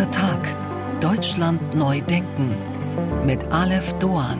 Dritter Tag. Deutschland neu denken. Mit Aleph Doan.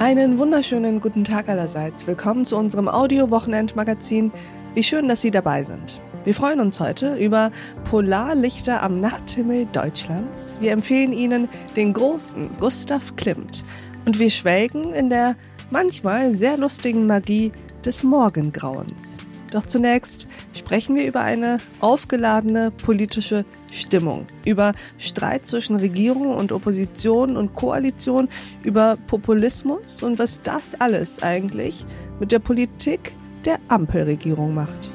Einen wunderschönen guten Tag allerseits. Willkommen zu unserem Audio-Wochenend-Magazin. Wie schön, dass Sie dabei sind. Wir freuen uns heute über Polarlichter am Nachthimmel Deutschlands. Wir empfehlen Ihnen den großen Gustav Klimt. Und wir schwelgen in der manchmal sehr lustigen Magie des Morgengrauens. Doch zunächst sprechen wir über eine aufgeladene politische Stimmung, über Streit zwischen Regierung und Opposition und Koalition, über Populismus und was das alles eigentlich mit der Politik der Ampelregierung macht.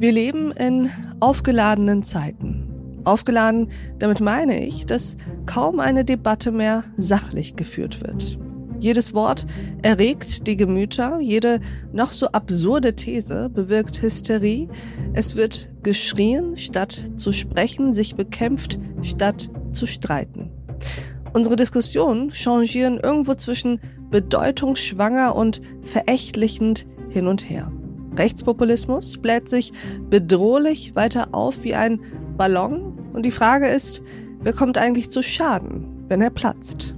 Wir leben in aufgeladenen Zeiten. Aufgeladen, damit meine ich, dass kaum eine Debatte mehr sachlich geführt wird. Jedes Wort erregt die Gemüter, jede noch so absurde These bewirkt Hysterie. Es wird geschrien, statt zu sprechen, sich bekämpft, statt zu streiten. Unsere Diskussionen changieren irgendwo zwischen bedeutungsschwanger und verächtlichend hin und her. Rechtspopulismus bläht sich bedrohlich weiter auf wie ein Ballon und die Frage ist, wer kommt eigentlich zu Schaden, wenn er platzt?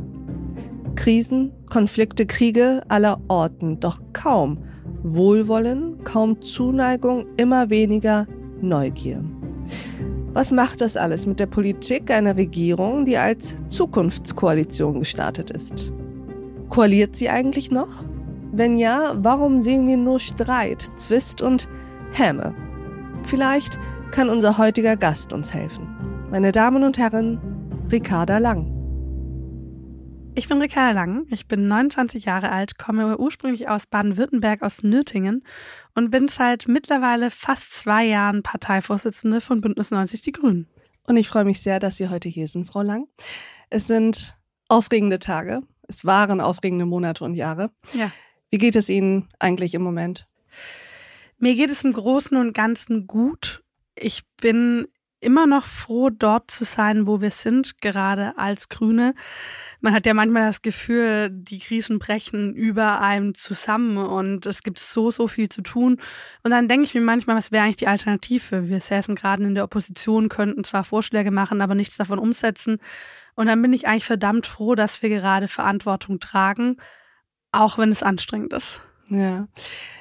Krisen, Konflikte, Kriege aller Orten, doch kaum Wohlwollen, kaum Zuneigung, immer weniger Neugier. Was macht das alles mit der Politik einer Regierung, die als Zukunftskoalition gestartet ist? Koaliert sie eigentlich noch? Wenn ja, warum sehen wir nur Streit, Zwist und Häme? Vielleicht kann unser heutiger Gast uns helfen. Meine Damen und Herren, Ricarda Lang. Ich bin Ricarda Lang, ich bin 29 Jahre alt, komme ursprünglich aus Baden-Württemberg, aus Nürtingen und bin seit mittlerweile fast zwei Jahren Parteivorsitzende von Bündnis 90 Die Grünen. Und ich freue mich sehr, dass Sie heute hier sind, Frau Lang. Es sind aufregende Tage. Es waren aufregende Monate und Jahre. Ja. Wie geht es Ihnen eigentlich im Moment? Mir geht es im Großen und Ganzen gut. Ich bin immer noch froh, dort zu sein, wo wir sind, gerade als Grüne. Man hat ja manchmal das Gefühl, die Krisen brechen über einem zusammen und es gibt so, so viel zu tun. Und dann denke ich mir manchmal, was wäre eigentlich die Alternative? Wir säßen gerade in der Opposition, könnten zwar Vorschläge machen, aber nichts davon umsetzen. Und dann bin ich eigentlich verdammt froh, dass wir gerade Verantwortung tragen, auch wenn es anstrengend ist. Ja.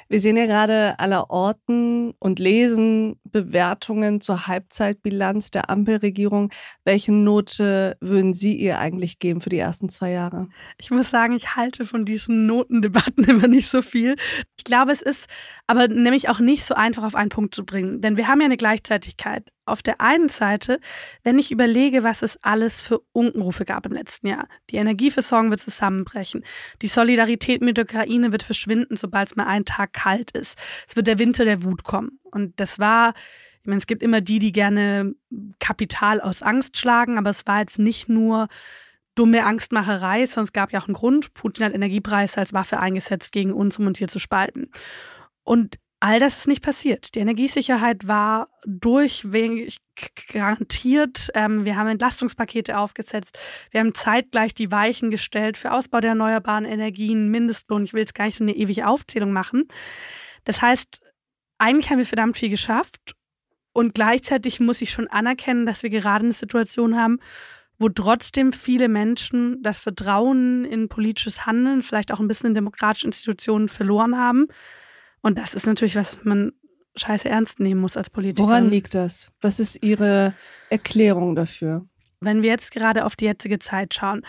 Wir sehen ja gerade aller Orten und lesen Bewertungen zur Halbzeitbilanz der Ampelregierung. Welche Note würden Sie ihr eigentlich geben für die ersten zwei Jahre? Ich muss sagen, ich halte von diesen Notendebatten immer nicht so viel. Ich glaube, es ist aber nämlich auch nicht so einfach auf einen Punkt zu bringen. Denn wir haben ja eine Gleichzeitigkeit auf der einen Seite, wenn ich überlege, was es alles für Unkenrufe gab im letzten Jahr. Die Energieversorgung wird zusammenbrechen. Die Solidarität mit der Ukraine wird verschwinden, sobald es mal einen Tag kalt ist. Es wird der Winter der Wut kommen. Und das war, ich meine, es gibt immer die, die gerne Kapital aus Angst schlagen, aber es war jetzt nicht nur dumme Angstmacherei, sondern es gab ja auch einen Grund. Putin hat Energiepreise als Waffe eingesetzt gegen uns, um uns hier zu spalten. Und all das ist nicht passiert. Die Energiesicherheit war durchweg garantiert. Ähm, wir haben Entlastungspakete aufgesetzt. Wir haben zeitgleich die Weichen gestellt für Ausbau der erneuerbaren Energien, Mindestlohn. Ich will jetzt gar nicht so eine ewige Aufzählung machen. Das heißt, eigentlich haben wir verdammt viel geschafft. Und gleichzeitig muss ich schon anerkennen, dass wir gerade eine Situation haben, wo trotzdem viele Menschen das Vertrauen in politisches Handeln, vielleicht auch ein bisschen in demokratische Institutionen verloren haben. Und das ist natürlich, was man scheiße ernst nehmen muss als Politiker. Woran liegt das? Was ist Ihre Erklärung dafür? Wenn wir jetzt gerade auf die jetzige Zeit schauen,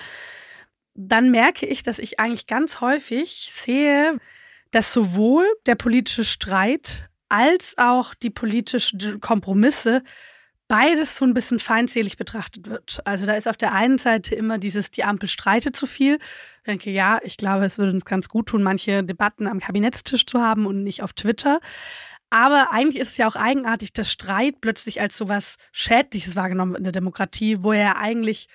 dann merke ich, dass ich eigentlich ganz häufig sehe, dass sowohl der politische Streit als auch die politischen Kompromisse beides so ein bisschen feindselig betrachtet wird. Also da ist auf der einen Seite immer dieses, die Ampel streitet zu viel. Ich denke, ja, ich glaube, es würde uns ganz gut tun, manche Debatten am Kabinettstisch zu haben und nicht auf Twitter. Aber eigentlich ist es ja auch eigenartig, dass Streit plötzlich als so was Schädliches wahrgenommen wird in der Demokratie, wo er ja eigentlich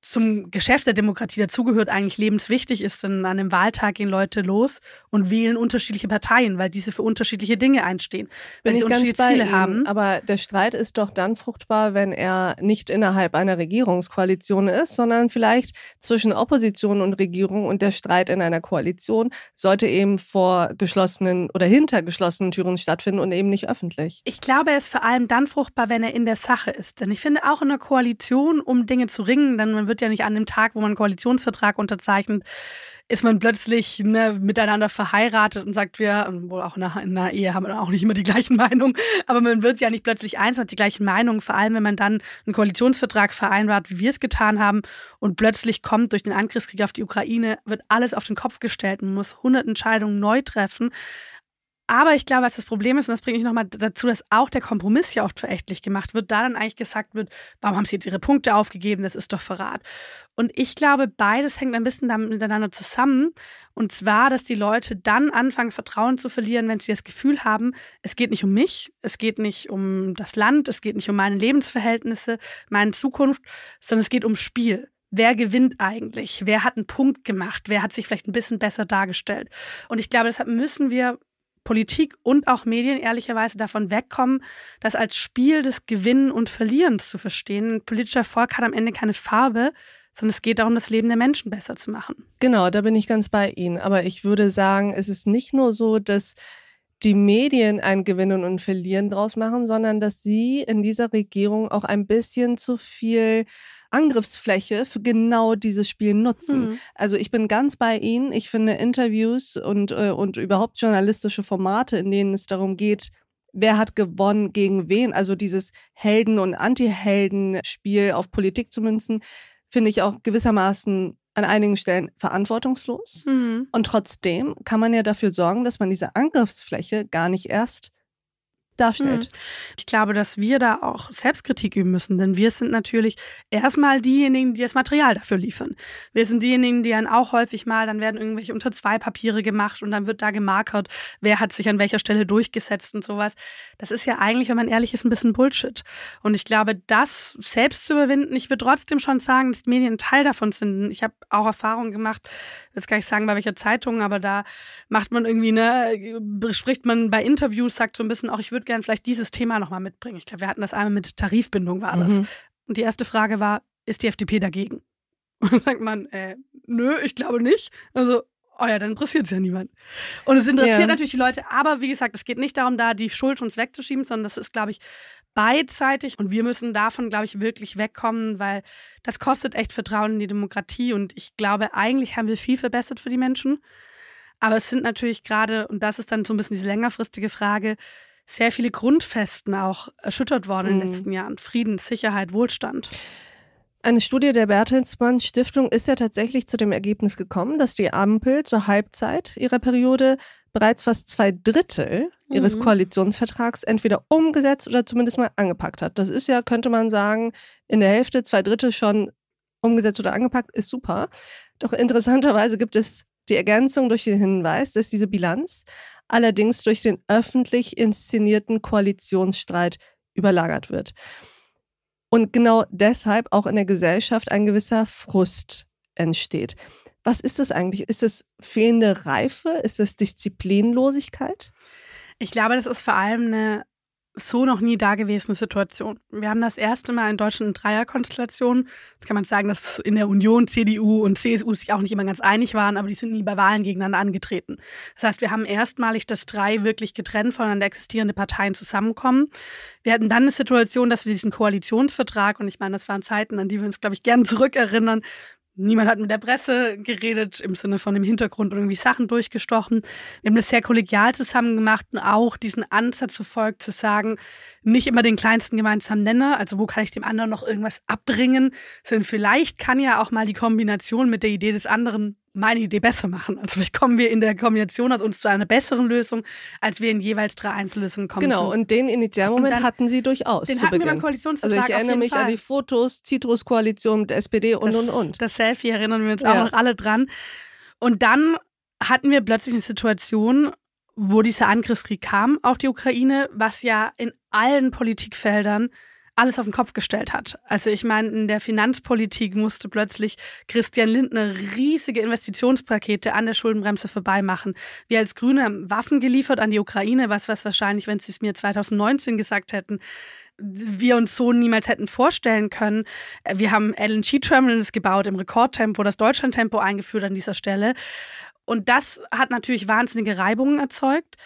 zum Geschäft der Demokratie dazugehört, eigentlich lebenswichtig ist. Denn an einem Wahltag gehen Leute los und wählen unterschiedliche Parteien, weil diese für unterschiedliche Dinge einstehen. Wenn Bin sie unterschiedliche Ziele ihm, haben. Aber der Streit ist doch dann fruchtbar, wenn er nicht innerhalb einer Regierungskoalition ist, sondern vielleicht zwischen Opposition und Regierung und der Streit in einer Koalition sollte eben vor geschlossenen oder hinter geschlossenen Türen stattfinden und eben nicht öffentlich. Ich glaube, er ist vor allem dann fruchtbar, wenn er in der Sache ist. Denn ich finde auch in einer Koalition, um Dinge zu ringen, dann man wird ja nicht an dem Tag, wo man einen Koalitionsvertrag unterzeichnet, ist man plötzlich ne, miteinander verheiratet und sagt, wir, wohl auch in einer, in einer Ehe haben wir auch nicht immer die gleichen Meinungen, aber man wird ja nicht plötzlich eins hat die gleichen Meinungen, vor allem wenn man dann einen Koalitionsvertrag vereinbart, wie wir es getan haben und plötzlich kommt durch den Angriffskrieg auf die Ukraine, wird alles auf den Kopf gestellt und muss 100 Entscheidungen neu treffen. Aber ich glaube, was das Problem ist, und das bringe ich nochmal dazu, dass auch der Kompromiss ja oft verächtlich gemacht wird, da dann eigentlich gesagt wird, warum haben sie jetzt ihre Punkte aufgegeben, das ist doch Verrat. Und ich glaube, beides hängt ein bisschen miteinander zusammen. Und zwar, dass die Leute dann anfangen, Vertrauen zu verlieren, wenn sie das Gefühl haben, es geht nicht um mich, es geht nicht um das Land, es geht nicht um meine Lebensverhältnisse, meine Zukunft, sondern es geht um Spiel wer gewinnt eigentlich? Wer hat einen Punkt gemacht? Wer hat sich vielleicht ein bisschen besser dargestellt? Und ich glaube, deshalb müssen wir Politik und auch Medien ehrlicherweise davon wegkommen, das als Spiel des Gewinnen und Verlierens zu verstehen. Ein politischer Erfolg hat am Ende keine Farbe, sondern es geht darum, das Leben der Menschen besser zu machen. Genau, da bin ich ganz bei Ihnen. Aber ich würde sagen, es ist nicht nur so, dass die Medien ein Gewinnen und Verlieren draus machen, sondern dass sie in dieser Regierung auch ein bisschen zu viel Angriffsfläche für genau dieses Spiel nutzen. Mhm. Also ich bin ganz bei Ihnen. Ich finde Interviews und, äh, und überhaupt journalistische Formate, in denen es darum geht, wer hat gewonnen gegen wen, also dieses Helden- und Anti-Helden-Spiel auf Politik zu münzen, finde ich auch gewissermaßen an einigen Stellen verantwortungslos. Mhm. Und trotzdem kann man ja dafür sorgen, dass man diese Angriffsfläche gar nicht erst darstellt. Hm. Ich glaube, dass wir da auch Selbstkritik üben müssen, denn wir sind natürlich erstmal diejenigen, die das Material dafür liefern. Wir sind diejenigen, die dann auch häufig mal, dann werden irgendwelche unter zwei Papiere gemacht und dann wird da gemarkert, wer hat sich an welcher Stelle durchgesetzt und sowas. Das ist ja eigentlich, wenn man ehrlich ist, ein bisschen Bullshit. Und ich glaube, das selbst zu überwinden, ich würde trotzdem schon sagen, dass Medien ein Teil davon sind. Ich habe auch Erfahrungen gemacht, jetzt kann ich sagen, bei welcher Zeitung, aber da macht man irgendwie, ne, spricht man bei Interviews, sagt so ein bisschen auch, ich würde gern vielleicht dieses Thema nochmal mitbringen. Ich glaube, wir hatten das einmal mit Tarifbindung, war das. Mhm. Und die erste Frage war, ist die FDP dagegen? Und dann sagt man, äh, nö, ich glaube nicht. Also, oh ja, dann interessiert es ja niemand. Und es interessiert ja. natürlich die Leute, aber wie gesagt, es geht nicht darum, da die Schuld uns wegzuschieben, sondern das ist, glaube ich, beidseitig und wir müssen davon, glaube ich, wirklich wegkommen, weil das kostet echt Vertrauen in die Demokratie und ich glaube, eigentlich haben wir viel verbessert für die Menschen. Aber es sind natürlich gerade, und das ist dann so ein bisschen diese längerfristige Frage, sehr viele Grundfesten auch erschüttert worden mhm. in den mhm. letzten Jahren. Frieden, Sicherheit, Wohlstand. Eine Studie der Bertelsmann Stiftung ist ja tatsächlich zu dem Ergebnis gekommen, dass die Ampel zur Halbzeit ihrer Periode bereits fast zwei Drittel ihres mhm. Koalitionsvertrags entweder umgesetzt oder zumindest mal angepackt hat. Das ist ja, könnte man sagen, in der Hälfte, zwei Drittel schon umgesetzt oder angepackt, ist super. Doch interessanterweise gibt es die Ergänzung durch den Hinweis, dass diese Bilanz allerdings durch den öffentlich inszenierten Koalitionsstreit überlagert wird. Und genau deshalb auch in der Gesellschaft ein gewisser Frust entsteht. Was ist das eigentlich? Ist es fehlende Reife? Ist es Disziplinlosigkeit? Ich glaube, das ist vor allem eine so noch nie dagewesene Situation. Wir haben das erste Mal in Deutschland eine Dreierkonstellation. Jetzt kann man sagen, dass in der Union CDU und CSU sich auch nicht immer ganz einig waren, aber die sind nie bei Wahlen gegeneinander angetreten. Das heißt, wir haben erstmalig, dass drei wirklich getrennt voneinander existierende Parteien zusammenkommen. Wir hatten dann eine Situation, dass wir diesen Koalitionsvertrag, und ich meine, das waren Zeiten, an die wir uns, glaube ich, gerne zurückerinnern, Niemand hat mit der Presse geredet im Sinne von dem Hintergrund irgendwie Sachen durchgestochen. Wir haben das sehr kollegial zusammen gemacht und auch diesen Ansatz verfolgt zu sagen, nicht immer den kleinsten gemeinsamen Nenner, also wo kann ich dem anderen noch irgendwas abbringen, sondern vielleicht kann ja auch mal die Kombination mit der Idee des anderen meine Idee besser machen. Also vielleicht kommen wir in der Kombination aus uns zu einer besseren Lösung, als wir in jeweils drei Einzellösungen kommen. Genau, und den Initialmoment und dann, hatten Sie durchaus den hatten Beginn. Wir beim Koalitionsvertrag also ich erinnere mich Fall. an die Fotos, Citrus-Koalition mit SPD und, das, und, und. Das Selfie erinnern wir uns ja. auch noch alle dran. Und dann hatten wir plötzlich eine Situation, wo dieser Angriffskrieg kam auf die Ukraine, was ja in allen Politikfeldern alles auf den Kopf gestellt hat. Also ich meine, in der Finanzpolitik musste plötzlich Christian Lindner riesige Investitionspakete an der Schuldenbremse vorbeimachen. Wir als Grüne haben Waffen geliefert an die Ukraine, was was wahrscheinlich, wenn sie es mir 2019 gesagt hätten, wir uns so niemals hätten vorstellen können. Wir haben LNG-Terminals gebaut im Rekordtempo, das Deutschlandtempo eingeführt an dieser Stelle. Und das hat natürlich wahnsinnige Reibungen erzeugt.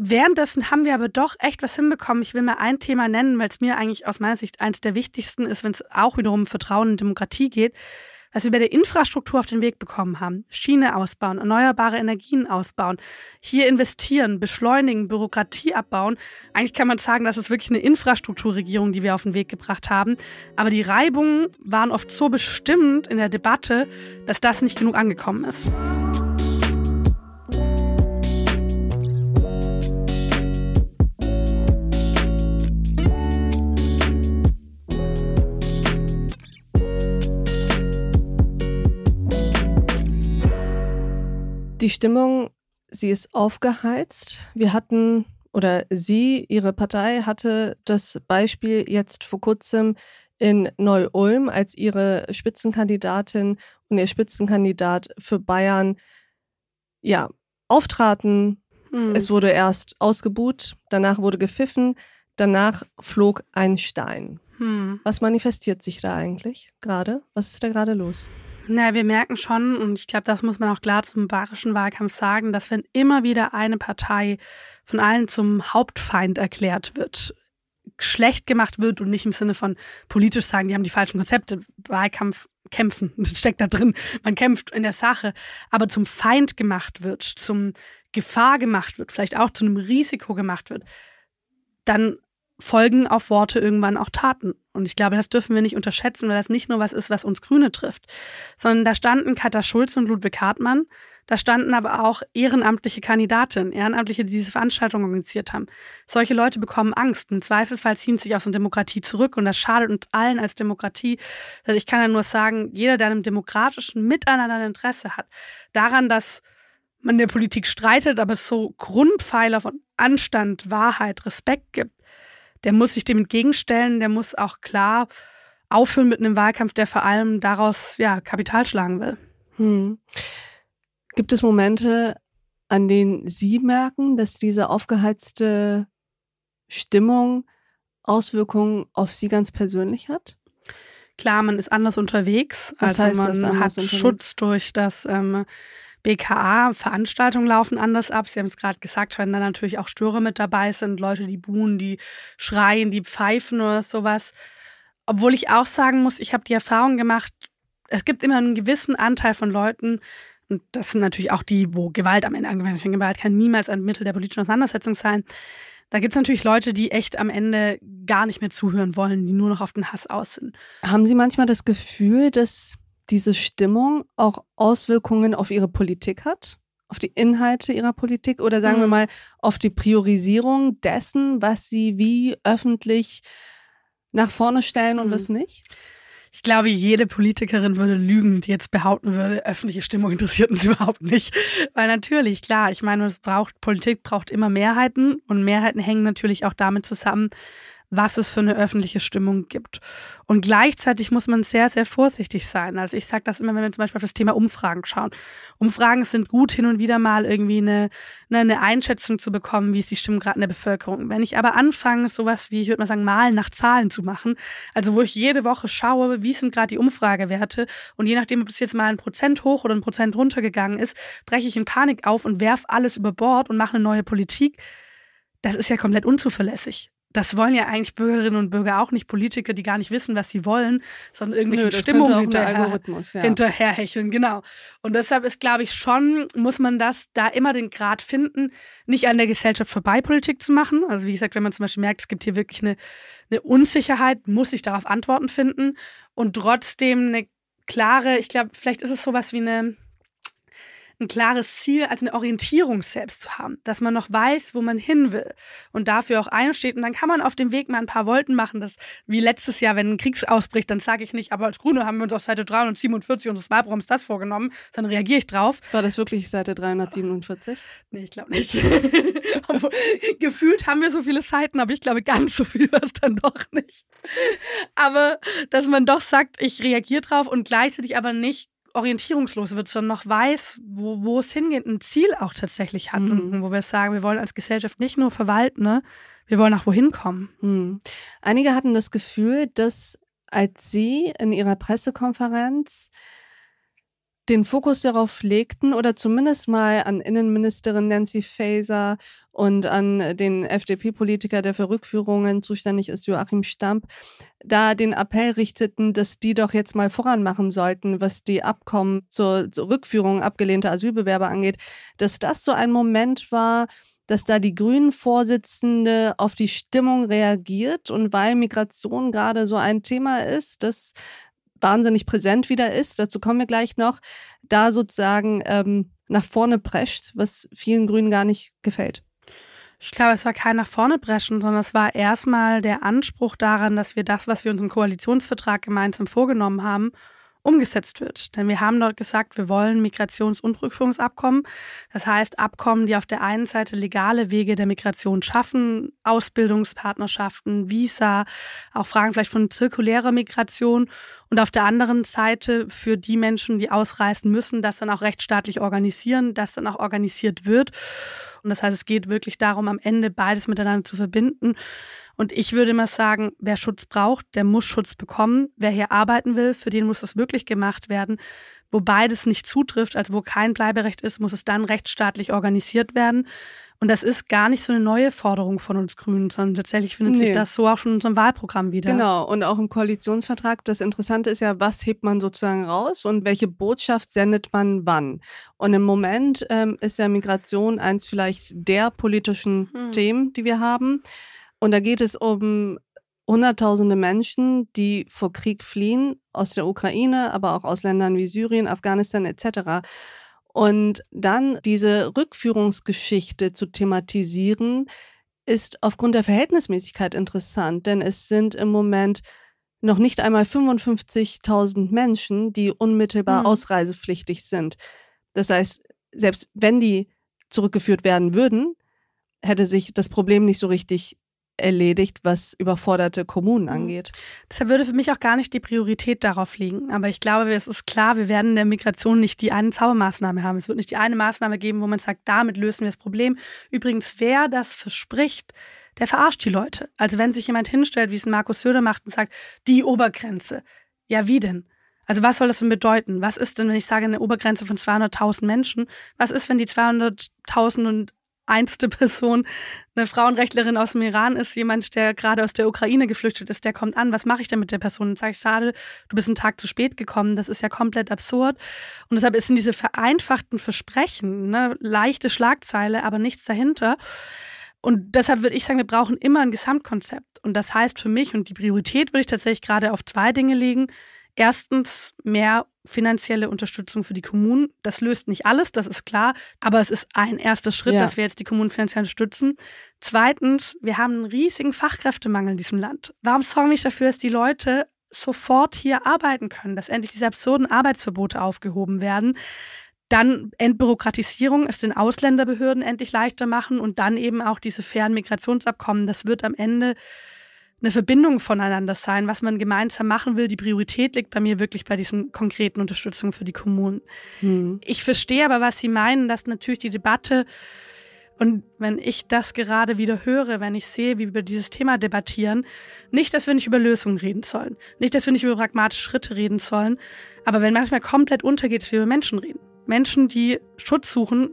Währenddessen haben wir aber doch echt was hinbekommen. Ich will mal ein Thema nennen, weil es mir eigentlich aus meiner Sicht eines der wichtigsten ist, wenn es auch wiederum um Vertrauen in Demokratie geht was wir bei der Infrastruktur auf den Weg bekommen haben. Schiene ausbauen, erneuerbare Energien ausbauen, hier investieren, beschleunigen, Bürokratie abbauen. Eigentlich kann man sagen, das ist wirklich eine Infrastrukturregierung, die wir auf den Weg gebracht haben. Aber die Reibungen waren oft so bestimmt in der Debatte, dass das nicht genug angekommen ist. Die Stimmung, sie ist aufgeheizt. Wir hatten oder sie, ihre Partei hatte das Beispiel jetzt vor kurzem in Neu-Ulm, als ihre Spitzenkandidatin und ihr Spitzenkandidat für Bayern ja auftraten. Hm. Es wurde erst ausgebuht, danach wurde gepfiffen, danach flog ein Stein. Hm. Was manifestiert sich da eigentlich gerade? Was ist da gerade los? Na, wir merken schon, und ich glaube, das muss man auch klar zum bayerischen Wahlkampf sagen, dass wenn immer wieder eine Partei von allen zum Hauptfeind erklärt wird, schlecht gemacht wird und nicht im Sinne von politisch sagen, die haben die falschen Konzepte, Wahlkampf kämpfen, das steckt da drin, man kämpft in der Sache, aber zum Feind gemacht wird, zum Gefahr gemacht wird, vielleicht auch zu einem Risiko gemacht wird, dann folgen auf Worte irgendwann auch Taten. Und ich glaube, das dürfen wir nicht unterschätzen, weil das nicht nur was ist, was uns Grüne trifft, sondern da standen Katha Schulz und Ludwig Hartmann, da standen aber auch ehrenamtliche Kandidatinnen, Ehrenamtliche, die diese Veranstaltung organisiert haben. Solche Leute bekommen Angst. Im Zweifelsfall ziehen sich aus der Demokratie zurück und das schadet uns allen als Demokratie. Also ich kann ja nur sagen, jeder, der einem demokratischen Miteinander ein Interesse hat, daran, dass man der Politik streitet, aber es so Grundpfeiler von Anstand, Wahrheit, Respekt gibt, der muss sich dem entgegenstellen, der muss auch klar aufhören mit einem Wahlkampf, der vor allem daraus ja, Kapital schlagen will. Hm. Gibt es Momente, an denen Sie merken, dass diese aufgeheizte Stimmung Auswirkungen auf Sie ganz persönlich hat? Klar, man ist anders unterwegs. Was also heißt man hat unterwegs? Schutz durch das ähm, BKA, Veranstaltungen laufen anders ab. Sie haben es gerade gesagt, wenn da natürlich auch Störer mit dabei sind, Leute, die buhen, die schreien, die pfeifen oder sowas. Obwohl ich auch sagen muss, ich habe die Erfahrung gemacht, es gibt immer einen gewissen Anteil von Leuten, und das sind natürlich auch die, wo Gewalt am Ende angewendet wird. Gewalt kann niemals ein Mittel der politischen Auseinandersetzung sein. Da gibt es natürlich Leute, die echt am Ende gar nicht mehr zuhören wollen, die nur noch auf den Hass aus sind. Haben Sie manchmal das Gefühl, dass diese Stimmung auch Auswirkungen auf ihre Politik hat? Auf die Inhalte ihrer Politik oder sagen mhm. wir mal auf die Priorisierung dessen, was sie wie öffentlich nach vorne stellen und mhm. was nicht? Ich glaube, jede Politikerin würde lügen, die jetzt behaupten würde, öffentliche Stimmung interessiert uns überhaupt nicht. Weil natürlich, klar, ich meine, es braucht, Politik braucht immer Mehrheiten und Mehrheiten hängen natürlich auch damit zusammen, was es für eine öffentliche Stimmung gibt. Und gleichzeitig muss man sehr, sehr vorsichtig sein. Also ich sage das immer, wenn wir zum Beispiel auf das Thema Umfragen schauen. Umfragen sind gut, hin und wieder mal irgendwie eine, eine, eine Einschätzung zu bekommen, wie ist die Stimmung gerade in der Bevölkerung. Wenn ich aber anfange, sowas wie, ich würde mal sagen, Malen nach Zahlen zu machen, also wo ich jede Woche schaue, wie sind gerade die Umfragewerte und je nachdem, ob es jetzt mal ein Prozent hoch oder ein Prozent runtergegangen ist, breche ich in Panik auf und werf alles über Bord und mache eine neue Politik. Das ist ja komplett unzuverlässig das wollen ja eigentlich Bürgerinnen und Bürger auch nicht, Politiker, die gar nicht wissen, was sie wollen, sondern irgendwelche Stimmungen hinterher, ja. hinterherhecheln. Genau. Und deshalb ist, glaube ich, schon, muss man das da immer den Grad finden, nicht an der Gesellschaft vorbei Politik zu machen. Also wie gesagt, wenn man zum Beispiel merkt, es gibt hier wirklich eine, eine Unsicherheit, muss ich darauf Antworten finden und trotzdem eine klare, ich glaube, vielleicht ist es sowas wie eine ein klares Ziel, als eine Orientierung selbst zu haben, dass man noch weiß, wo man hin will und dafür auch einsteht. Und dann kann man auf dem Weg mal ein paar Volten machen. Das, wie letztes Jahr, wenn ein Krieg ausbricht, dann sage ich nicht, aber als Grüne haben wir uns auf Seite 347 unseres Wahlprogramms das vorgenommen, dann reagiere ich drauf. War das wirklich Seite 347? Nee, ich glaube nicht. Gefühlt haben wir so viele Seiten, aber ich glaube, ganz so viel war es dann doch nicht. Aber dass man doch sagt, ich reagiere drauf und gleichzeitig aber nicht orientierungslos wird, sondern noch weiß, wo, wo es hingeht, ein Ziel auch tatsächlich hat. Mhm. Und wo wir sagen, wir wollen als Gesellschaft nicht nur verwalten, ne? wir wollen auch wohin kommen. Mhm. Einige hatten das Gefühl, dass als Sie in Ihrer Pressekonferenz den Fokus darauf legten oder zumindest mal an Innenministerin Nancy Faeser und an den FDP-Politiker, der für Rückführungen zuständig ist, Joachim Stamp, da den Appell richteten, dass die doch jetzt mal voranmachen sollten, was die Abkommen zur, zur Rückführung abgelehnter Asylbewerber angeht, dass das so ein Moment war, dass da die Grünen-Vorsitzende auf die Stimmung reagiert und weil Migration gerade so ein Thema ist, das wahnsinnig präsent wieder ist, dazu kommen wir gleich noch, da sozusagen ähm, nach vorne prescht, was vielen Grünen gar nicht gefällt. Ich glaube, es war kein nach vorne preschen, sondern es war erstmal der Anspruch daran, dass wir das, was wir uns im Koalitionsvertrag gemeinsam vorgenommen haben, umgesetzt wird. Denn wir haben dort gesagt, wir wollen Migrations- und Rückführungsabkommen. Das heißt, Abkommen, die auf der einen Seite legale Wege der Migration schaffen, Ausbildungspartnerschaften, Visa, auch Fragen vielleicht von zirkulärer Migration und auf der anderen Seite für die Menschen, die ausreisen müssen, das dann auch rechtsstaatlich organisieren, das dann auch organisiert wird. Und das heißt, es geht wirklich darum, am Ende beides miteinander zu verbinden. Und ich würde mal sagen, wer Schutz braucht, der muss Schutz bekommen. Wer hier arbeiten will, für den muss das möglich gemacht werden. Wo beides nicht zutrifft, also wo kein Bleiberecht ist, muss es dann rechtsstaatlich organisiert werden. Und das ist gar nicht so eine neue Forderung von uns Grünen, sondern tatsächlich findet nee. sich das so auch schon in unserem Wahlprogramm wieder. Genau, und auch im Koalitionsvertrag. Das Interessante ist ja, was hebt man sozusagen raus und welche Botschaft sendet man wann. Und im Moment ähm, ist ja Migration eins vielleicht der politischen hm. Themen, die wir haben. Und da geht es um Hunderttausende Menschen, die vor Krieg fliehen, aus der Ukraine, aber auch aus Ländern wie Syrien, Afghanistan etc. Und dann diese Rückführungsgeschichte zu thematisieren, ist aufgrund der Verhältnismäßigkeit interessant, denn es sind im Moment noch nicht einmal 55.000 Menschen, die unmittelbar mhm. ausreisepflichtig sind. Das heißt, selbst wenn die zurückgeführt werden würden, hätte sich das Problem nicht so richtig erledigt, was überforderte Kommunen mhm. angeht. Deshalb würde für mich auch gar nicht die Priorität darauf liegen. Aber ich glaube, es ist klar, wir werden in der Migration nicht die eine Zaubermaßnahme haben. Es wird nicht die eine Maßnahme geben, wo man sagt, damit lösen wir das Problem. Übrigens, wer das verspricht, der verarscht die Leute. Also wenn sich jemand hinstellt, wie es Markus Söder macht und sagt, die Obergrenze. Ja, wie denn? Also was soll das denn bedeuten? Was ist denn, wenn ich sage, eine Obergrenze von 200.000 Menschen? Was ist, wenn die 200.000 und einste Person eine Frauenrechtlerin aus dem Iran ist, jemand, der gerade aus der Ukraine geflüchtet ist, der kommt an, was mache ich denn mit der Person? Und sage ich, schade, du bist einen Tag zu spät gekommen, das ist ja komplett absurd. Und deshalb sind diese vereinfachten Versprechen, ne, leichte Schlagzeile, aber nichts dahinter. Und deshalb würde ich sagen, wir brauchen immer ein Gesamtkonzept. Und das heißt für mich, und die Priorität würde ich tatsächlich gerade auf zwei Dinge legen. Erstens mehr finanzielle Unterstützung für die Kommunen. Das löst nicht alles, das ist klar, aber es ist ein erster Schritt, ja. dass wir jetzt die Kommunen finanziell unterstützen. Zweitens, wir haben einen riesigen Fachkräftemangel in diesem Land. Warum sorgen wir nicht dafür, dass die Leute sofort hier arbeiten können, dass endlich diese absurden Arbeitsverbote aufgehoben werden? Dann Entbürokratisierung, es den Ausländerbehörden endlich leichter machen und dann eben auch diese fairen Migrationsabkommen. Das wird am Ende eine Verbindung voneinander sein, was man gemeinsam machen will. Die Priorität liegt bei mir wirklich bei diesen konkreten Unterstützungen für die Kommunen. Hm. Ich verstehe aber, was Sie meinen, dass natürlich die Debatte und wenn ich das gerade wieder höre, wenn ich sehe, wie wir über dieses Thema debattieren, nicht, dass wir nicht über Lösungen reden sollen, nicht, dass wir nicht über pragmatische Schritte reden sollen, aber wenn manchmal komplett untergeht, dass wir über Menschen reden. Menschen, die Schutz suchen,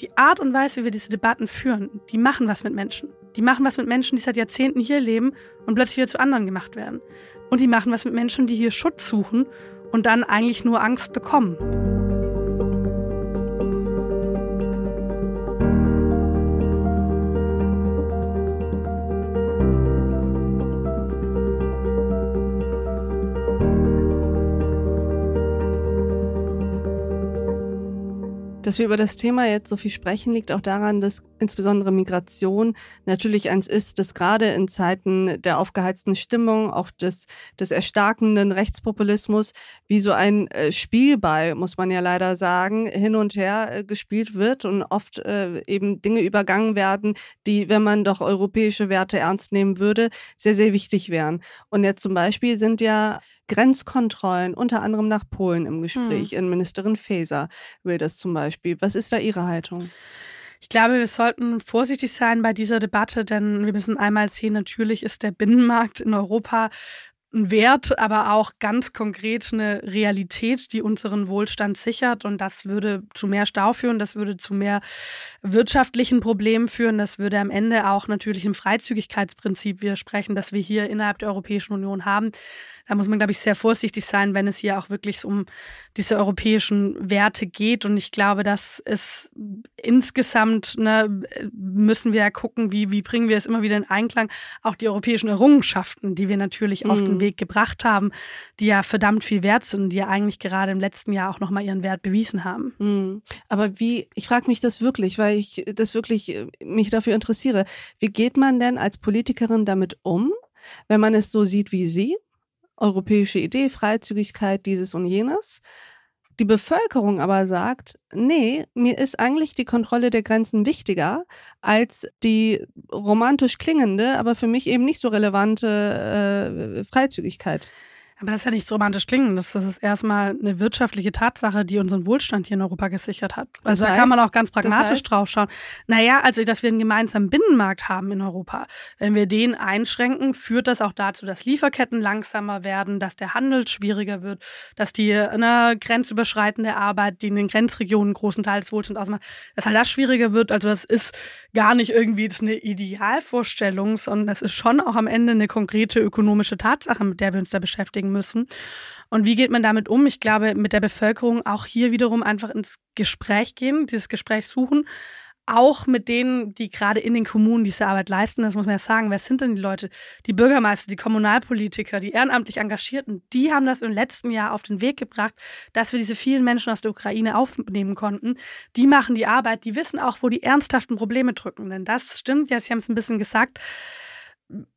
die Art und Weise, wie wir diese Debatten führen, die machen was mit Menschen. Die machen was mit Menschen, die seit Jahrzehnten hier leben und plötzlich wieder zu anderen gemacht werden. Und die machen was mit Menschen, die hier Schutz suchen und dann eigentlich nur Angst bekommen. Dass wir über das Thema jetzt so viel sprechen, liegt auch daran, dass insbesondere Migration natürlich eins ist, das gerade in Zeiten der aufgeheizten Stimmung, auch des, des erstarkenden Rechtspopulismus, wie so ein äh, Spielball, muss man ja leider sagen, hin und her äh, gespielt wird und oft äh, eben Dinge übergangen werden, die, wenn man doch europäische Werte ernst nehmen würde, sehr, sehr wichtig wären. Und jetzt zum Beispiel sind ja Grenzkontrollen, unter anderem nach Polen im Gespräch. Hm. Innenministerin Faeser will das zum Beispiel. Was ist da Ihre Haltung? Ich glaube, wir sollten vorsichtig sein bei dieser Debatte, denn wir müssen einmal sehen, natürlich ist der Binnenmarkt in Europa ein Wert, aber auch ganz konkret eine Realität, die unseren Wohlstand sichert. Und das würde zu mehr Stau führen, das würde zu mehr wirtschaftlichen Problemen führen, das würde am Ende auch natürlich im Freizügigkeitsprinzip widersprechen, das wir hier innerhalb der Europäischen Union haben. Da muss man, glaube ich, sehr vorsichtig sein, wenn es hier auch wirklich um diese europäischen Werte geht. Und ich glaube, dass es insgesamt ne, müssen wir ja gucken, wie, wie bringen wir es immer wieder in Einklang. Auch die europäischen Errungenschaften, die wir natürlich mhm. auf den mhm. Weg gebracht haben, die ja verdammt viel wert sind, die ja eigentlich gerade im letzten Jahr auch nochmal ihren Wert bewiesen haben. Mhm. Aber wie, ich frage mich das wirklich, weil ich das wirklich äh, mich dafür interessiere. Wie geht man denn als Politikerin damit um? wenn man es so sieht wie Sie, europäische Idee, Freizügigkeit, dieses und jenes. Die Bevölkerung aber sagt, nee, mir ist eigentlich die Kontrolle der Grenzen wichtiger als die romantisch klingende, aber für mich eben nicht so relevante äh, Freizügigkeit. Aber das ist ja nicht so romantisch klingen. Das, ist erstmal eine wirtschaftliche Tatsache, die unseren Wohlstand hier in Europa gesichert hat. Also das heißt, da kann man auch ganz pragmatisch das heißt, drauf schauen. Naja, also dass wir einen gemeinsamen Binnenmarkt haben in Europa. Wenn wir den einschränken, führt das auch dazu, dass Lieferketten langsamer werden, dass der Handel schwieriger wird, dass die eine grenzüberschreitende Arbeit, die in den Grenzregionen großen Teils Wohlstand ausmacht, dass halt das schwieriger wird. Also das ist gar nicht irgendwie das eine Idealvorstellung, sondern das ist schon auch am Ende eine konkrete ökonomische Tatsache, mit der wir uns da beschäftigen beschäftigen müssen. Und wie geht man damit um? Ich glaube, mit der Bevölkerung auch hier wiederum einfach ins Gespräch gehen, dieses Gespräch suchen. Auch mit denen, die gerade in den Kommunen diese Arbeit leisten, das muss man ja sagen. Wer sind denn die Leute? Die Bürgermeister, die Kommunalpolitiker, die ehrenamtlich Engagierten, die haben das im letzten Jahr auf den Weg gebracht, dass wir diese vielen Menschen aus der Ukraine aufnehmen konnten. Die machen die Arbeit, die wissen auch, wo die ernsthaften Probleme drücken. Denn das stimmt, ja, Sie haben es ein bisschen gesagt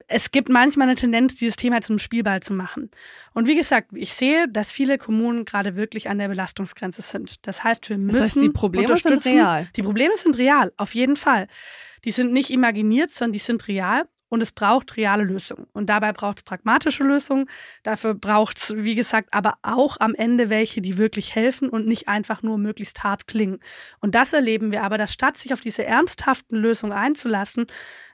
es gibt manchmal eine Tendenz, dieses Thema zum Spielball zu machen. Und wie gesagt, ich sehe, dass viele Kommunen gerade wirklich an der Belastungsgrenze sind. Das heißt, wir müssen. Das heißt, die Probleme sind real. Die Probleme sind real, auf jeden Fall. Die sind nicht imaginiert, sondern die sind real. Und es braucht reale Lösungen. Und dabei braucht es pragmatische Lösungen. Dafür braucht es, wie gesagt, aber auch am Ende welche, die wirklich helfen und nicht einfach nur möglichst hart klingen. Und das erleben wir aber, dass statt sich auf diese ernsthaften Lösungen einzulassen,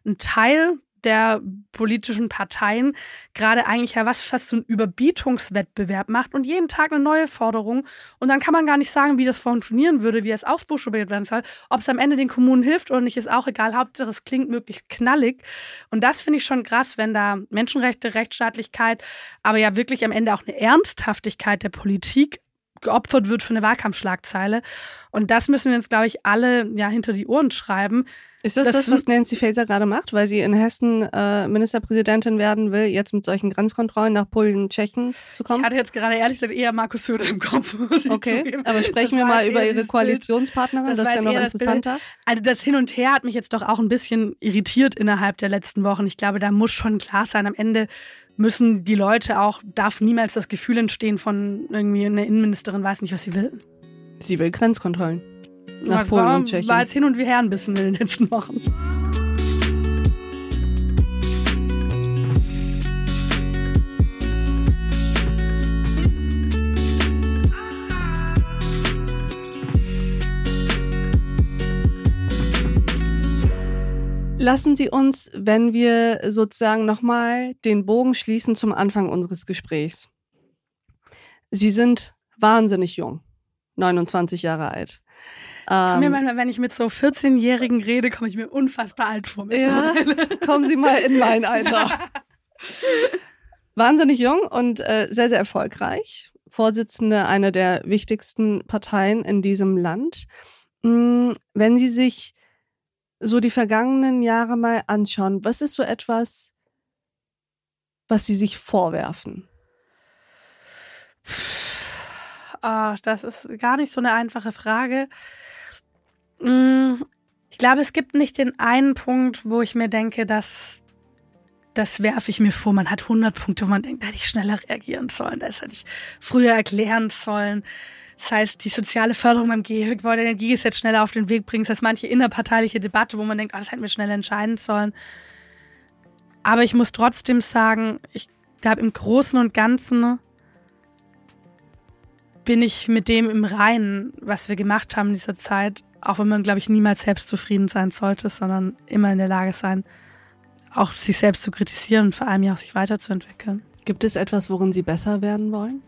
ein Teil der politischen Parteien gerade eigentlich ja was fast so ein Überbietungswettbewerb macht und jeden Tag eine neue Forderung. Und dann kann man gar nicht sagen, wie das funktionieren würde, wie es ausbuchstabiert werden soll. Ob es am Ende den Kommunen hilft oder nicht, ist auch egal. Hauptsache, es klingt möglichst knallig. Und das finde ich schon krass, wenn da Menschenrechte, Rechtsstaatlichkeit, aber ja wirklich am Ende auch eine Ernsthaftigkeit der Politik geopfert wird für eine Wahlkampfschlagzeile. Und das müssen wir uns, glaube ich, alle ja hinter die Ohren schreiben. Ist das das, das was Nancy Faeser gerade macht, weil sie in Hessen äh, Ministerpräsidentin werden will, jetzt mit solchen Grenzkontrollen nach Polen, Tschechien zu kommen? Ich hatte jetzt gerade ehrlich gesagt eher Markus Söder im Kopf. Okay, aber sprechen wir mal über ihre Koalitionspartnerin, das, das ist ja noch interessanter. Das also das Hin und Her hat mich jetzt doch auch ein bisschen irritiert innerhalb der letzten Wochen. Ich glaube, da muss schon klar sein, am Ende müssen die Leute auch, darf niemals das Gefühl entstehen von irgendwie eine Innenministerin weiß nicht, was sie will. Sie will Grenzkontrollen. Nach das Polen war, und Tschechien. war jetzt hin und her ein bisschen in den letzten Wochen. Lassen Sie uns, wenn wir sozusagen nochmal den Bogen schließen zum Anfang unseres Gesprächs. Sie sind wahnsinnig jung, 29 Jahre alt. Ähm, mir manchmal, wenn ich mit so 14-Jährigen rede, komme ich mir unfassbar alt vor. Ja, kommen Sie mal in mein Alter. Wahnsinnig jung und äh, sehr, sehr erfolgreich. Vorsitzende einer der wichtigsten Parteien in diesem Land. Hm, wenn Sie sich so die vergangenen Jahre mal anschauen, was ist so etwas, was Sie sich vorwerfen? Oh, das ist gar nicht so eine einfache Frage. Mm, ich glaube, es gibt nicht den einen Punkt, wo ich mir denke, dass das werfe ich mir vor. Man hat 100 Punkte, wo man denkt, da hätte ich schneller reagieren sollen, das hätte ich früher erklären sollen. Das heißt, die soziale Förderung beim Gebäudeenergiegesetz schneller auf den Weg bringen. Das heißt, manche innerparteiliche Debatte, wo man denkt, oh, das hätten wir schneller entscheiden sollen. Aber ich muss trotzdem sagen, ich glaube, im Großen und Ganzen bin ich mit dem im Reinen, was wir gemacht haben in dieser Zeit, auch wenn man, glaube ich, niemals selbst zufrieden sein sollte, sondern immer in der Lage sein, auch sich selbst zu kritisieren und vor allem ja auch sich weiterzuentwickeln. Gibt es etwas, worin Sie besser werden wollen?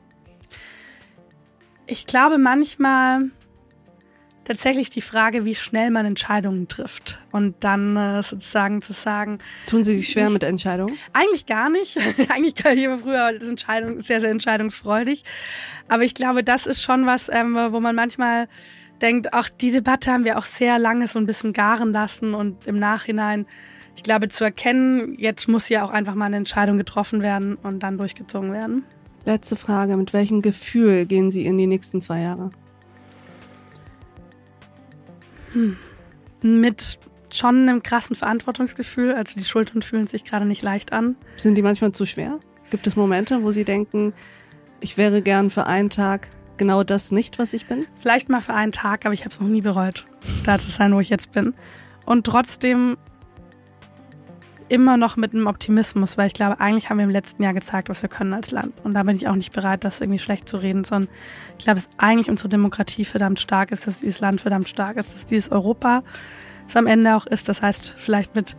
Ich glaube manchmal tatsächlich die Frage, wie schnell man Entscheidungen trifft. Und dann äh, sozusagen zu sagen. Tun Sie sich schwer mit Entscheidungen? Eigentlich gar nicht. eigentlich kann ich immer früher Entscheidung, sehr, sehr entscheidungsfreudig. Aber ich glaube, das ist schon was, ähm, wo man manchmal denkt, auch die Debatte haben wir auch sehr lange so ein bisschen garen lassen und im Nachhinein ich glaube, zu erkennen, jetzt muss ja auch einfach mal eine Entscheidung getroffen werden und dann durchgezogen werden. Letzte Frage, mit welchem Gefühl gehen Sie in die nächsten zwei Jahre? Hm. Mit schon einem krassen Verantwortungsgefühl. Also die Schultern fühlen sich gerade nicht leicht an. Sind die manchmal zu schwer? Gibt es Momente, wo Sie denken, ich wäre gern für einen Tag genau das nicht, was ich bin? Vielleicht mal für einen Tag, aber ich habe es noch nie bereut, da zu sein, wo ich jetzt bin. Und trotzdem immer noch mit einem Optimismus, weil ich glaube, eigentlich haben wir im letzten Jahr gezeigt, was wir können als Land. Und da bin ich auch nicht bereit, das irgendwie schlecht zu reden, sondern ich glaube, dass eigentlich unsere Demokratie verdammt stark ist, dass dieses Land verdammt stark ist, dass dieses Europa es am Ende auch ist. Das heißt, vielleicht mit,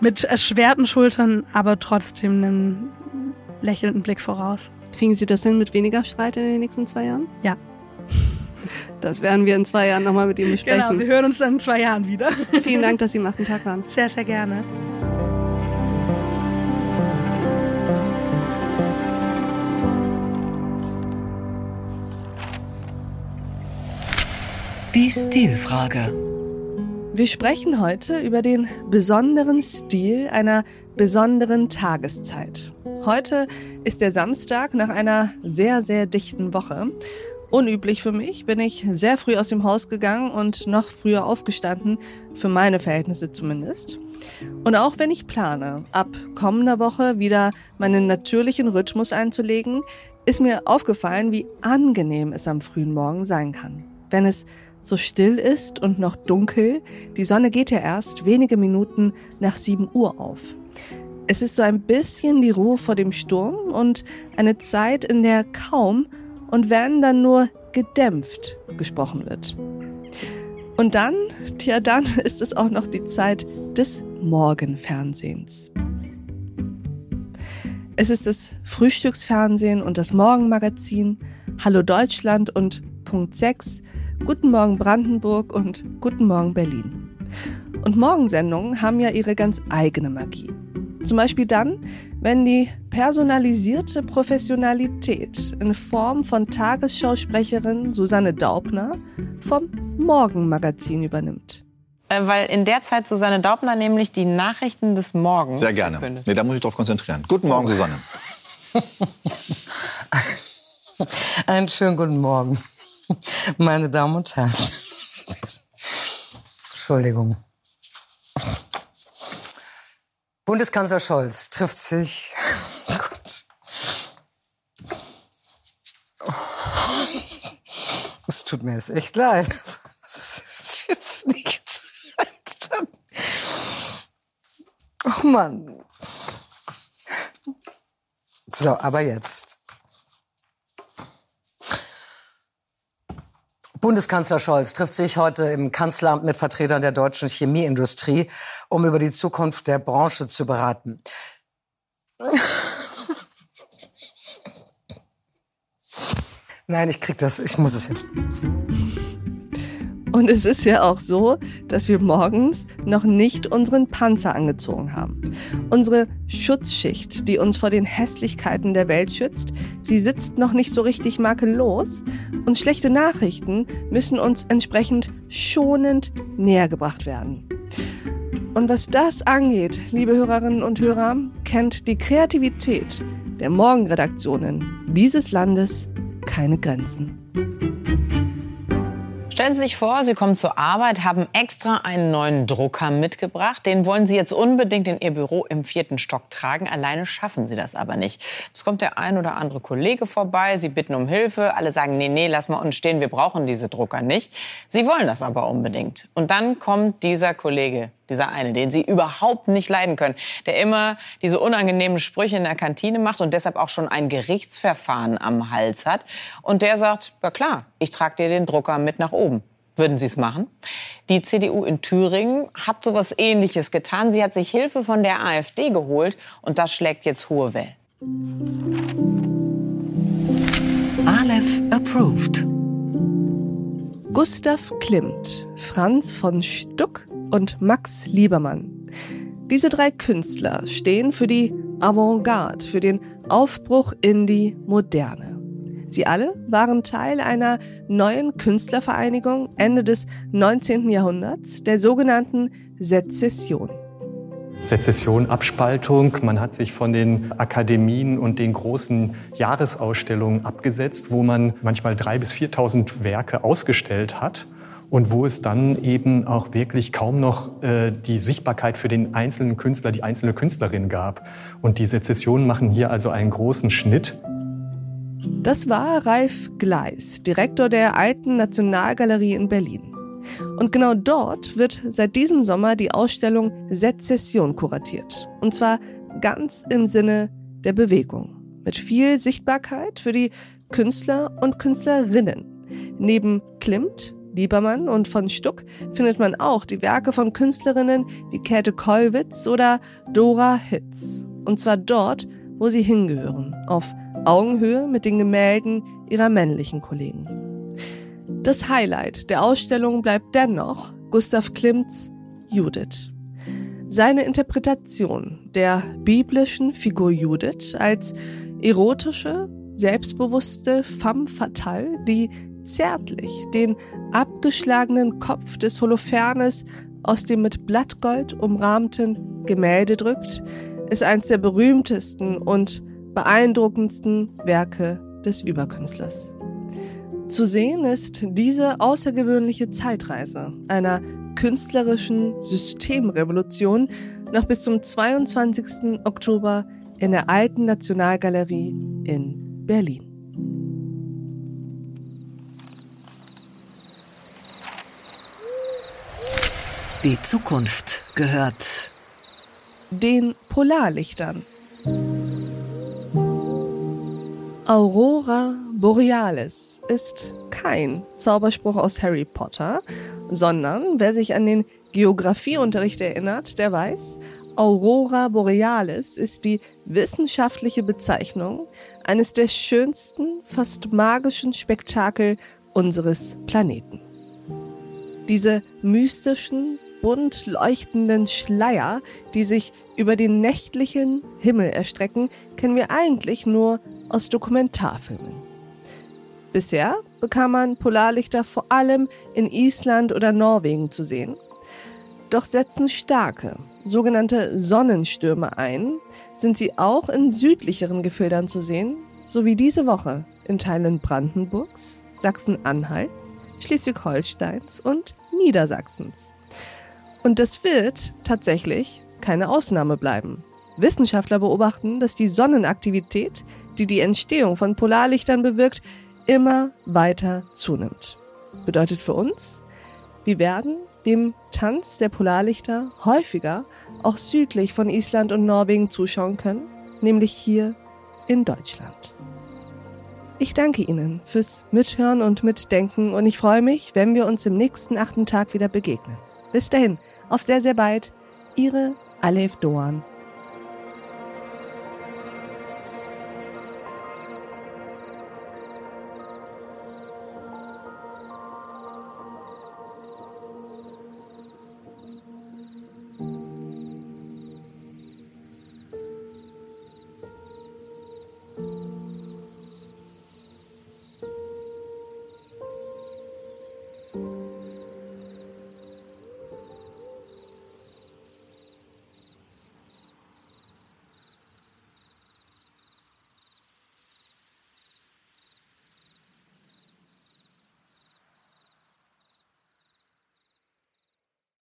mit erschwerten Schultern, aber trotzdem einem lächelnden Blick voraus. Kriegen Sie das hin mit weniger Streit in den nächsten zwei Jahren? Ja. Das werden wir in zwei Jahren nochmal mit ihm besprechen. Genau, wir hören uns dann in zwei Jahren wieder. Vielen Dank, dass Sie am Tag waren. Sehr, sehr gerne. Die Stilfrage. Wir sprechen heute über den besonderen Stil einer besonderen Tageszeit. Heute ist der Samstag nach einer sehr, sehr dichten Woche. Unüblich für mich bin ich sehr früh aus dem Haus gegangen und noch früher aufgestanden, für meine Verhältnisse zumindest. Und auch wenn ich plane, ab kommender Woche wieder meinen natürlichen Rhythmus einzulegen, ist mir aufgefallen, wie angenehm es am frühen Morgen sein kann. Wenn es so still ist und noch dunkel, die Sonne geht ja erst wenige Minuten nach 7 Uhr auf. Es ist so ein bisschen die Ruhe vor dem Sturm und eine Zeit, in der kaum und wenn dann nur gedämpft gesprochen wird. Und dann, tja, dann ist es auch noch die Zeit des Morgenfernsehens. Es ist das Frühstücksfernsehen und das Morgenmagazin, Hallo Deutschland und Punkt 6, Guten Morgen Brandenburg und Guten Morgen Berlin. Und Morgensendungen haben ja ihre ganz eigene Magie. Zum Beispiel dann, wenn die personalisierte Professionalität in Form von Tagesschausprecherin Susanne Daubner vom Morgenmagazin übernimmt. Äh, weil in der Zeit Susanne Daubner nämlich die Nachrichten des Morgens. Sehr gerne. Nee, da muss ich drauf konzentrieren. Guten Morgen, Susanne. Einen schönen guten Morgen. Meine Damen und Herren. Entschuldigung. Bundeskanzler Scholz trifft sich. Oh Gott. Es tut mir jetzt echt leid. Das ist jetzt nichts. Oh Mann. So, aber jetzt. Bundeskanzler Scholz trifft sich heute im Kanzleramt mit Vertretern der deutschen Chemieindustrie, um über die Zukunft der Branche zu beraten. Nein, ich krieg das, ich muss es jetzt. Und es ist ja auch so, dass wir morgens noch nicht unseren Panzer angezogen haben. Unsere Schutzschicht, die uns vor den Hässlichkeiten der Welt schützt, sie sitzt noch nicht so richtig makellos und schlechte Nachrichten müssen uns entsprechend schonend näher gebracht werden. Und was das angeht, liebe Hörerinnen und Hörer, kennt die Kreativität der Morgenredaktionen dieses Landes keine Grenzen. Stellen Sie sich vor, Sie kommen zur Arbeit, haben extra einen neuen Drucker mitgebracht. Den wollen Sie jetzt unbedingt in Ihr Büro im vierten Stock tragen. Alleine schaffen Sie das aber nicht. Es kommt der ein oder andere Kollege vorbei. Sie bitten um Hilfe. Alle sagen, nee, nee, lass mal uns stehen. Wir brauchen diese Drucker nicht. Sie wollen das aber unbedingt. Und dann kommt dieser Kollege, dieser eine, den Sie überhaupt nicht leiden können, der immer diese unangenehmen Sprüche in der Kantine macht und deshalb auch schon ein Gerichtsverfahren am Hals hat. Und der sagt, ja klar, ich trage dir den Drucker mit nach oben. Würden Sie es machen? Die CDU in Thüringen hat so etwas Ähnliches getan. Sie hat sich Hilfe von der AfD geholt und das schlägt jetzt hohe Wellen. Aleph approved. Gustav Klimt, Franz von Stuck und Max Liebermann. Diese drei Künstler stehen für die Avantgarde, für den Aufbruch in die Moderne. Sie alle waren Teil einer neuen Künstlervereinigung Ende des 19. Jahrhunderts, der sogenannten Sezession. Sezession, Abspaltung. Man hat sich von den Akademien und den großen Jahresausstellungen abgesetzt, wo man manchmal 3.000 bis 4.000 Werke ausgestellt hat und wo es dann eben auch wirklich kaum noch äh, die Sichtbarkeit für den einzelnen Künstler, die einzelne Künstlerin gab. Und die Sezessionen machen hier also einen großen Schnitt. Das war Ralf Gleis, Direktor der Alten Nationalgalerie in Berlin. Und genau dort wird seit diesem Sommer die Ausstellung Sezession kuratiert. Und zwar ganz im Sinne der Bewegung. Mit viel Sichtbarkeit für die Künstler und Künstlerinnen. Neben Klimt, Liebermann und von Stuck findet man auch die Werke von Künstlerinnen wie Käthe Kollwitz oder Dora Hitz. Und zwar dort, wo sie hingehören, auf Augenhöhe mit den Gemälden ihrer männlichen Kollegen. Das Highlight der Ausstellung bleibt dennoch Gustav Klimts Judith. Seine Interpretation der biblischen Figur Judith als erotische, selbstbewusste femme fatale, die zärtlich den abgeschlagenen Kopf des Holofernes aus dem mit Blattgold umrahmten Gemälde drückt, ist eines der berühmtesten und beeindruckendsten Werke des Überkünstlers. Zu sehen ist diese außergewöhnliche Zeitreise einer künstlerischen Systemrevolution noch bis zum 22. Oktober in der Alten Nationalgalerie in Berlin. Die Zukunft gehört den Polarlichtern. Aurora Borealis ist kein Zauberspruch aus Harry Potter, sondern wer sich an den Geografieunterricht erinnert, der weiß, Aurora Borealis ist die wissenschaftliche Bezeichnung eines der schönsten, fast magischen Spektakel unseres Planeten. Diese mystischen, bunt leuchtenden Schleier, die sich über den nächtlichen Himmel erstrecken, kennen wir eigentlich nur aus Dokumentarfilmen. Bisher bekam man Polarlichter vor allem in Island oder Norwegen zu sehen. Doch setzen starke, sogenannte Sonnenstürme ein, sind sie auch in südlicheren Gefildern zu sehen, so wie diese Woche in Teilen Brandenburgs, Sachsen-Anhalts, Schleswig-Holsteins und Niedersachsens. Und das wird tatsächlich keine Ausnahme bleiben. Wissenschaftler beobachten, dass die Sonnenaktivität die die Entstehung von Polarlichtern bewirkt, immer weiter zunimmt. Bedeutet für uns, wir werden dem Tanz der Polarlichter häufiger auch südlich von Island und Norwegen zuschauen können, nämlich hier in Deutschland. Ich danke Ihnen fürs Mithören und Mitdenken und ich freue mich, wenn wir uns im nächsten achten Tag wieder begegnen. Bis dahin, auf sehr, sehr bald, Ihre Alef Doan